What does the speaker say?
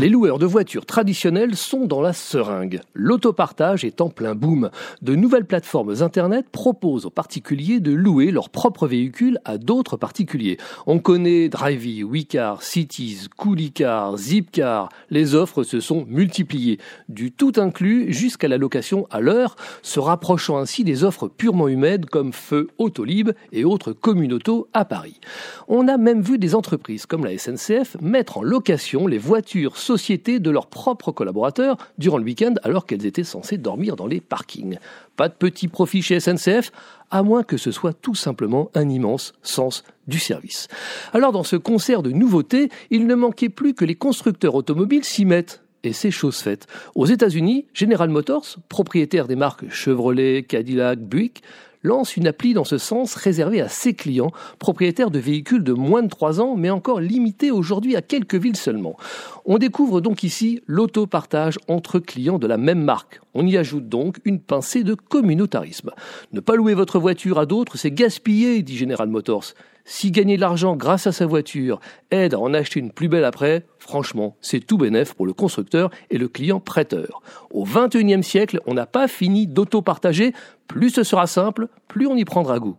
Les loueurs de voitures traditionnelles sont dans la seringue. L'autopartage est en plein boom. De nouvelles plateformes Internet proposent aux particuliers de louer leurs propres véhicules à d'autres particuliers. On connaît Drivey, WeCar, Cities, Coolicar, Zipcar. Les offres se sont multipliées, du tout inclus jusqu'à la location à l'heure, se rapprochant ainsi des offres purement humaines comme Feu, Autolib et autres communautos à Paris. On a même vu des entreprises comme la SNCF mettre en location les voitures société de leurs propres collaborateurs durant le week-end alors qu'elles étaient censées dormir dans les parkings. Pas de petit profit chez SNCF, à moins que ce soit tout simplement un immense sens du service. Alors dans ce concert de nouveautés, il ne manquait plus que les constructeurs automobiles s'y mettent et c'est chose faite. Aux États-Unis, General Motors, propriétaire des marques Chevrolet, Cadillac, Buick, lance une appli dans ce sens réservée à ses clients, propriétaires de véhicules de moins de 3 ans, mais encore limités aujourd'hui à quelques villes seulement. On découvre donc ici l'autopartage entre clients de la même marque. On y ajoute donc une pincée de communautarisme. Ne pas louer votre voiture à d'autres, c'est gaspiller, dit General Motors. Si gagner de l'argent grâce à sa voiture aide à en acheter une plus belle après, franchement, c'est tout bénef pour le constructeur et le client prêteur. Au XXIe siècle, on n'a pas fini d'autopartager. Plus ce sera simple, plus on y prendra goût.